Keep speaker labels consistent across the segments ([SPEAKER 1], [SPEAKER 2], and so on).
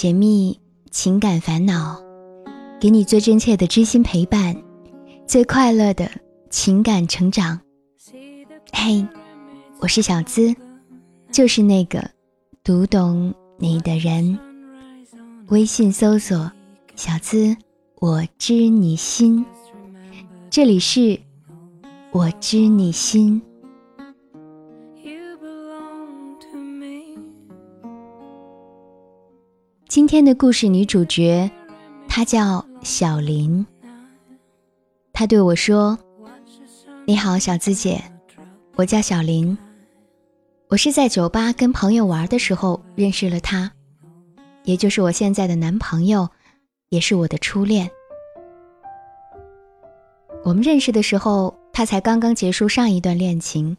[SPEAKER 1] 解密情感烦恼，给你最真切的知心陪伴，最快乐的情感成长。嘿，我是小资，就是那个读懂你的人。微信搜索“小资我知你心”，这里是“我知你心”。今天的故事女主角，她叫小林。她对我说：“你好，小资姐，我叫小林。我是在酒吧跟朋友玩的时候认识了他，也就是我现在的男朋友，也是我的初恋。我们认识的时候，他才刚刚结束上一段恋情，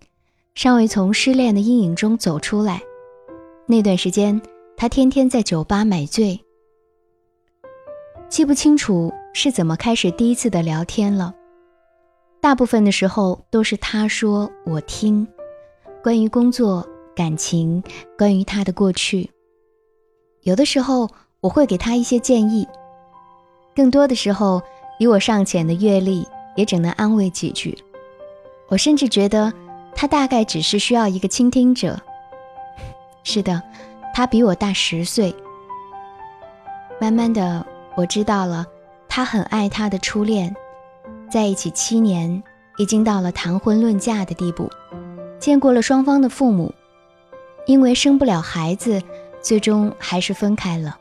[SPEAKER 1] 尚未从失恋的阴影中走出来。那段时间。”他天天在酒吧买醉，记不清楚是怎么开始第一次的聊天了。大部分的时候都是他说我听，关于工作、感情，关于他的过去。有的时候我会给他一些建议，更多的时候以我尚浅的阅历也只能安慰几句。我甚至觉得他大概只是需要一个倾听者。是的。他比我大十岁。慢慢的，我知道了，他很爱他的初恋，在一起七年，已经到了谈婚论嫁的地步，见过了双方的父母，因为生不了孩子，最终还是分开了。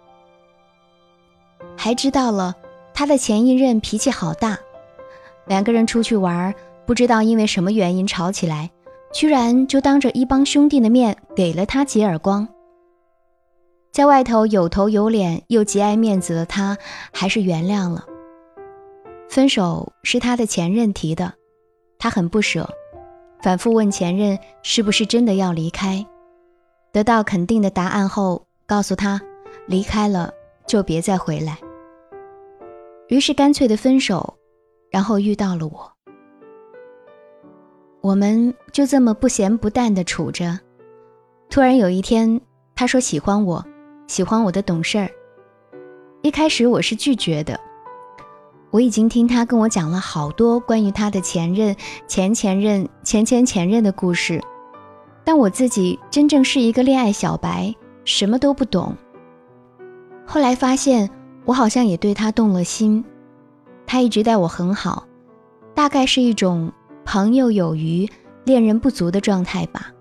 [SPEAKER 1] 还知道了，他的前一任脾气好大，两个人出去玩，不知道因为什么原因吵起来，居然就当着一帮兄弟的面给了他几耳光。在外头有头有脸又极爱面子的他，还是原谅了。分手是他的前任提的，他很不舍，反复问前任是不是真的要离开。得到肯定的答案后，告诉他离开了就别再回来。于是干脆的分手，然后遇到了我。我们就这么不咸不淡的处着。突然有一天，他说喜欢我。喜欢我的懂事儿，一开始我是拒绝的。我已经听他跟我讲了好多关于他的前任、前前任、前前前任的故事，但我自己真正是一个恋爱小白，什么都不懂。后来发现，我好像也对他动了心，他一直待我很好，大概是一种朋友有余、恋人不足的状态吧。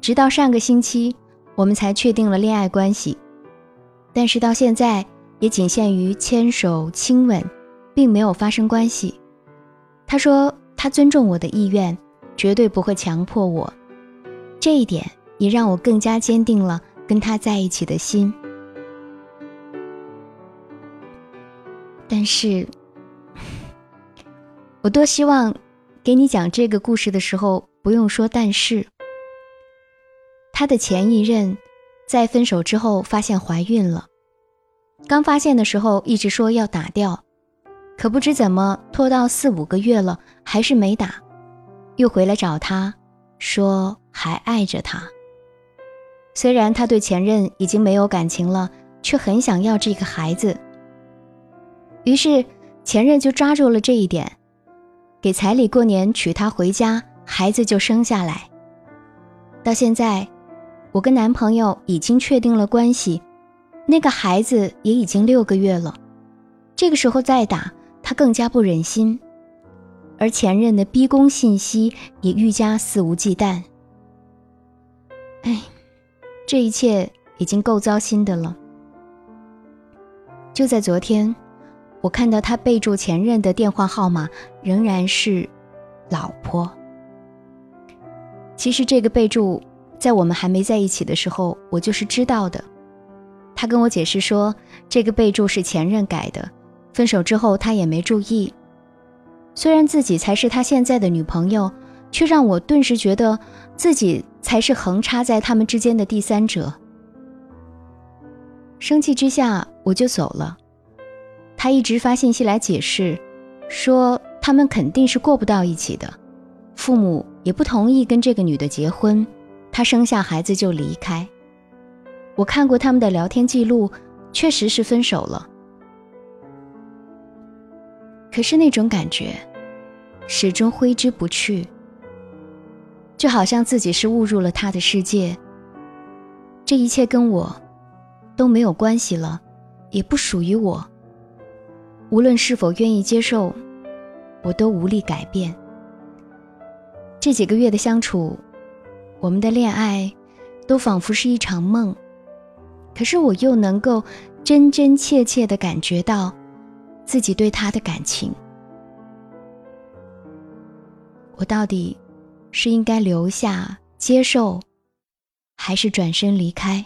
[SPEAKER 1] 直到上个星期。我们才确定了恋爱关系，但是到现在也仅限于牵手亲吻，并没有发生关系。他说他尊重我的意愿，绝对不会强迫我，这一点也让我更加坚定了跟他在一起的心。但是，我多希望给你讲这个故事的时候不用说但是。他的前一任，在分手之后发现怀孕了，刚发现的时候一直说要打掉，可不知怎么拖到四五个月了还是没打，又回来找他，说还爱着他。虽然他对前任已经没有感情了，却很想要这个孩子。于是前任就抓住了这一点，给彩礼过年娶她回家，孩子就生下来。到现在。我跟男朋友已经确定了关系，那个孩子也已经六个月了。这个时候再打他更加不忍心，而前任的逼宫信息也愈加肆无忌惮。哎，这一切已经够糟心的了。就在昨天，我看到他备注前任的电话号码仍然是“老婆”。其实这个备注。在我们还没在一起的时候，我就是知道的。他跟我解释说，这个备注是前任改的，分手之后他也没注意。虽然自己才是他现在的女朋友，却让我顿时觉得自己才是横插在他们之间的第三者。生气之下，我就走了。他一直发信息来解释，说他们肯定是过不到一起的，父母也不同意跟这个女的结婚。他生下孩子就离开，我看过他们的聊天记录，确实是分手了。可是那种感觉，始终挥之不去，就好像自己是误入了他的世界。这一切跟我都没有关系了，也不属于我。无论是否愿意接受，我都无力改变。这几个月的相处，我们的恋爱都仿佛是一场梦，可是我又能够真真切切的感觉到自己对他的感情。我到底是应该留下接受，还是转身离开？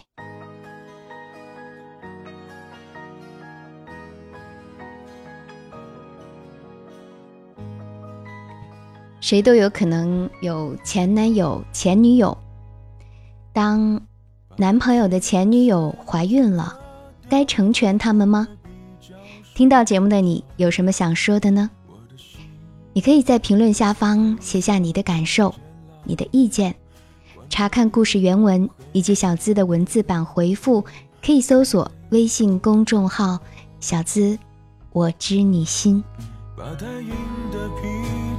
[SPEAKER 1] 谁都有可能有前男友、前女友。当男朋友的前女友怀孕了，该成全他们吗？听到节目的你有什么想说的呢？你可以在评论下方写下你的感受、你的意见。查看故事原文以及小资的文字版回复，可以搜索微信公众号“小资我知你心”。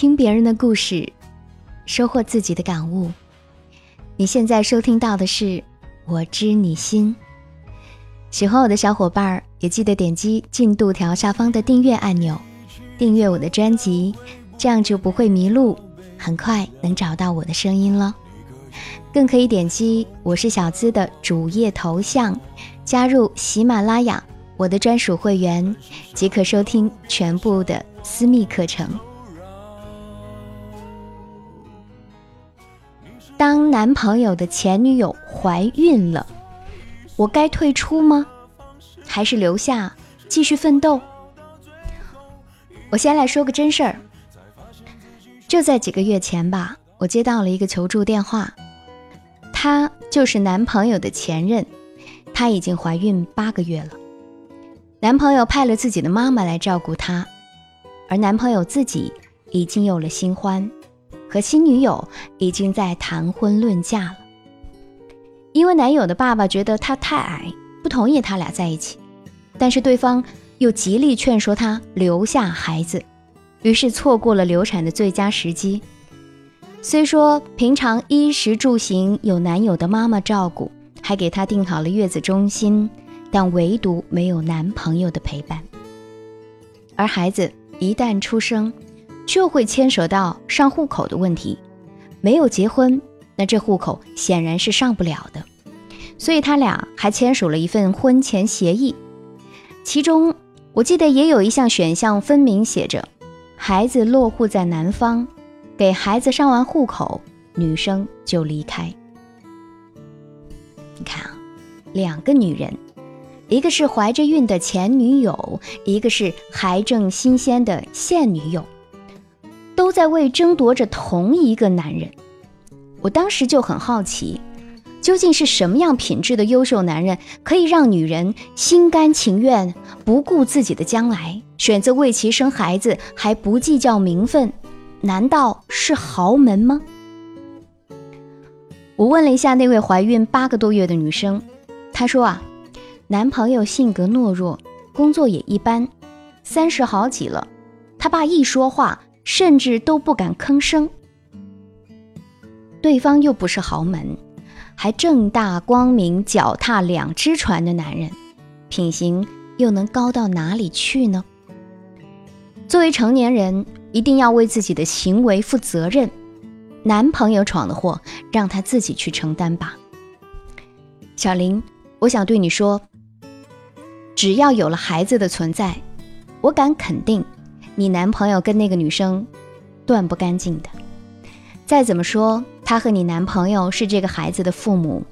[SPEAKER 1] 听别人的故事，收获自己的感悟。你现在收听到的是《我知你心》。喜欢我的小伙伴也记得点击进度条下方的订阅按钮，订阅我的专辑，这样就不会迷路，很快能找到我的声音了。更可以点击我是小资的主页头像，加入喜马拉雅我的专属会员，即可收听全部的私密课程。当男朋友的前女友怀孕了，我该退出吗？还是留下继续奋斗？我先来说个真事儿。就在几个月前吧，我接到了一个求助电话，她就是男朋友的前任，她已经怀孕八个月了，男朋友派了自己的妈妈来照顾她，而男朋友自己已经有了新欢。和新女友已经在谈婚论嫁了，因为男友的爸爸觉得他太矮，不同意他俩在一起，但是对方又极力劝说他留下孩子，于是错过了流产的最佳时机。虽说平常衣食住行有男友的妈妈照顾，还给他订好了月子中心，但唯独没有男朋友的陪伴，而孩子一旦出生。就会牵扯到上户口的问题，没有结婚，那这户口显然是上不了的。所以他俩还签署了一份婚前协议，其中我记得也有一项选项分明写着，孩子落户在男方，给孩子上完户口，女生就离开。你看啊，两个女人，一个是怀着孕的前女友，一个是还正新鲜的现女友。都在为争夺着同一个男人，我当时就很好奇，究竟是什么样品质的优秀男人可以让女人心甘情愿不顾自己的将来，选择为其生孩子，还不计较名分？难道是豪门吗？我问了一下那位怀孕八个多月的女生，她说啊，男朋友性格懦弱，工作也一般，三十好几了，他爸一说话。甚至都不敢吭声。对方又不是豪门，还正大光明脚踏两只船的男人，品行又能高到哪里去呢？作为成年人，一定要为自己的行为负责任。男朋友闯的祸，让他自己去承担吧。小林，我想对你说，只要有了孩子的存在，我敢肯定，你男朋友跟那个女生断不干净的。再怎么说，他和你男朋友是这个孩子的父母，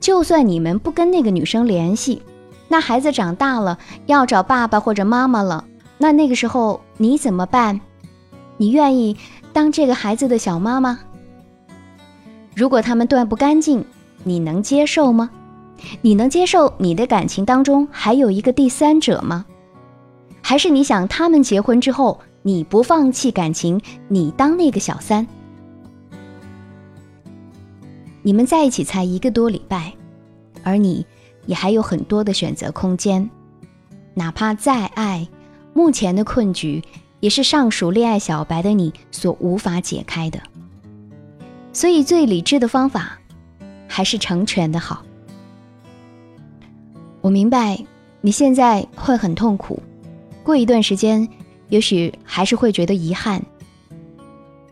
[SPEAKER 1] 就算你们不跟那个女生联系，那孩子长大了要找爸爸或者妈妈了，那那个时候你怎么办？你愿意当这个孩子的小妈吗？如果他们断不干净，你能接受吗？你能接受你的感情当中还有一个第三者吗？还是你想他们结婚之后你不放弃感情，你当那个小三？你们在一起才一个多礼拜，而你也还有很多的选择空间。哪怕再爱，目前的困局也是上属恋爱小白的你所无法解开的。所以，最理智的方法还是成全的好。我明白你现在会很痛苦，过一段时间，也许还是会觉得遗憾。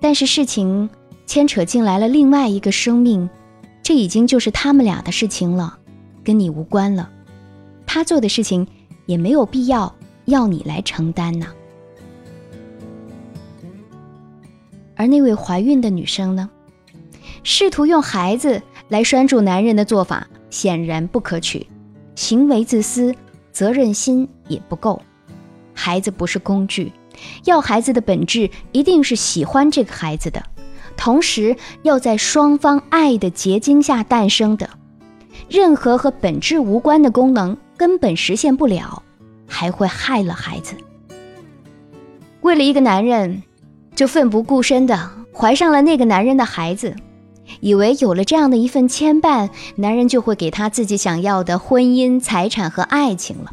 [SPEAKER 1] 但是事情牵扯进来了另外一个生命，这已经就是他们俩的事情了，跟你无关了。他做的事情也没有必要要你来承担呢。而那位怀孕的女生呢？试图用孩子来拴住男人的做法显然不可取，行为自私，责任心也不够。孩子不是工具，要孩子的本质一定是喜欢这个孩子的，同时要在双方爱的结晶下诞生的。任何和本质无关的功能根本实现不了，还会害了孩子。为了一个男人，就奋不顾身的怀上了那个男人的孩子。以为有了这样的一份牵绊，男人就会给他自己想要的婚姻、财产和爱情了。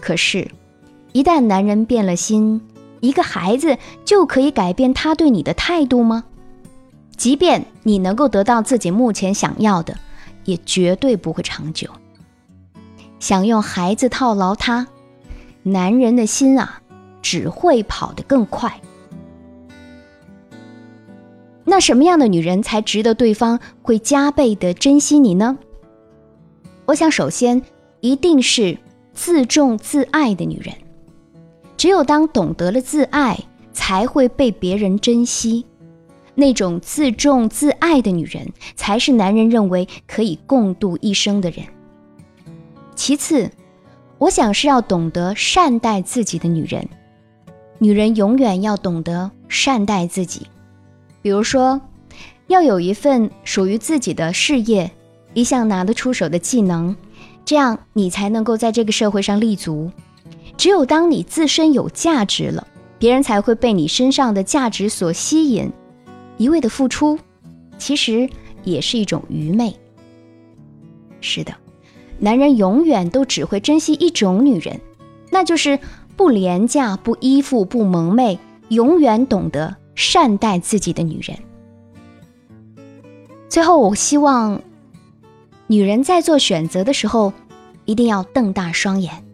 [SPEAKER 1] 可是，一旦男人变了心，一个孩子就可以改变他对你的态度吗？即便你能够得到自己目前想要的，也绝对不会长久。想用孩子套牢他，男人的心啊，只会跑得更快。那什么样的女人才值得对方会加倍的珍惜你呢？我想，首先一定是自重自爱的女人。只有当懂得了自爱，才会被别人珍惜。那种自重自爱的女人，才是男人认为可以共度一生的人。其次，我想是要懂得善待自己的女人。女人永远要懂得善待自己。比如说，要有一份属于自己的事业，一项拿得出手的技能，这样你才能够在这个社会上立足。只有当你自身有价值了，别人才会被你身上的价值所吸引。一味的付出，其实也是一种愚昧。是的，男人永远都只会珍惜一种女人，那就是不廉价、不依附、不蒙昧，永远懂得。善待自己的女人。最后，我希望女人在做选择的时候，一定要瞪大双眼，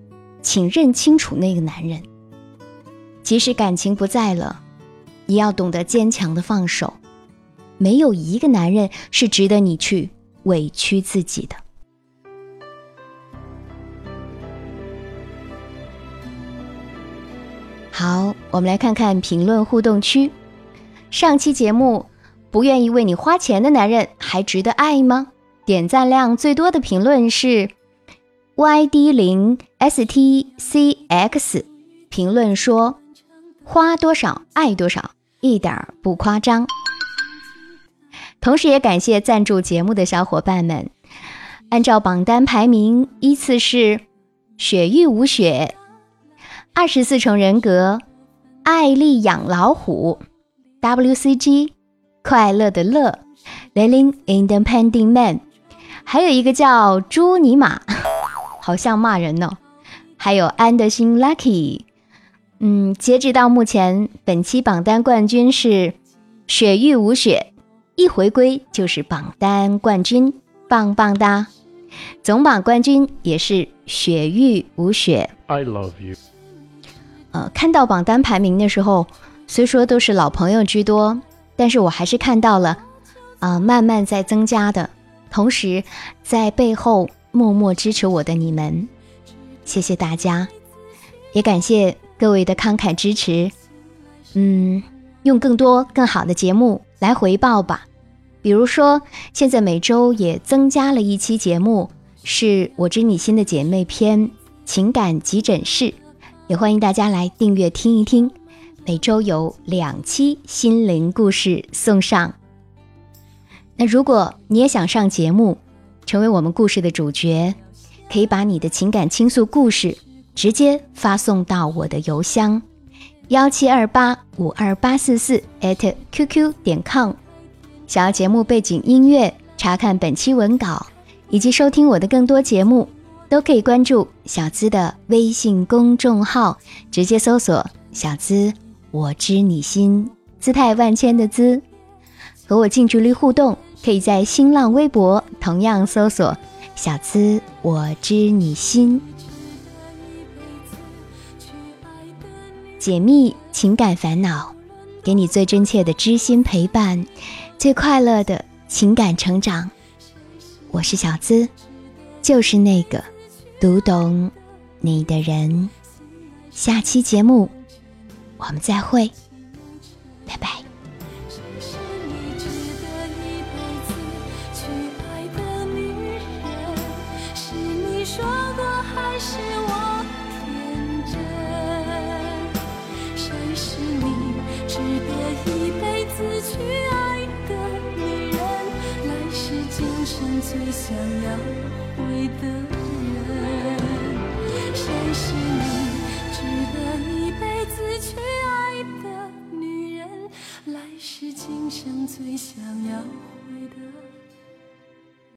[SPEAKER 1] 请认清楚那个男人。即使感情不在了，也要懂得坚强的放手。没有一个男人是值得你去委屈自己的。好，我们来看看评论互动区。上期节目，不愿意为你花钱的男人还值得爱吗？点赞量最多的评论是 yd 零 stcx，评论说花多少爱多少，一点不夸张。同时也感谢赞助节目的小伙伴们。按照榜单排名，依次是雪域无雪、二十四重人格、爱丽养老虎。WCG，快乐的乐，Living Independent Man，还有一个叫朱尼玛，好像骂人呢。还有安德辛 Lucky，嗯，截止到目前，本期榜单冠军是雪域无雪，一回归就是榜单冠军。棒棒哒！总榜冠军也是雪域无雪。
[SPEAKER 2] I love you。
[SPEAKER 1] 呃，看到榜单排名的时候，虽说都是老朋友居多，但是我还是看到了，啊，慢慢在增加的。同时，在背后默默支持我的你们，谢谢大家，也感谢各位的慷慨支持。嗯，用更多更好的节目来回报吧。比如说，现在每周也增加了一期节目，是我知你心的姐妹篇情感急诊室，也欢迎大家来订阅听一听。每周有两期心灵故事送上。那如果你也想上节目，成为我们故事的主角，可以把你的情感倾诉故事直接发送到我的邮箱幺七二八五二八四四 at qq 点 com。想要节目背景音乐，查看本期文稿以及收听我的更多节目，都可以关注小资的微信公众号，直接搜索“小资我知你心”，姿态万千的“资”，和我近距离互动。可以在新浪微博同样搜索“小资我知你心”，解密情感烦恼，给你最真切的知心陪伴。最快乐的情感成长，我是小资，就是那个读懂你的人。下期节目我们再会，拜拜。
[SPEAKER 3] 最想要回的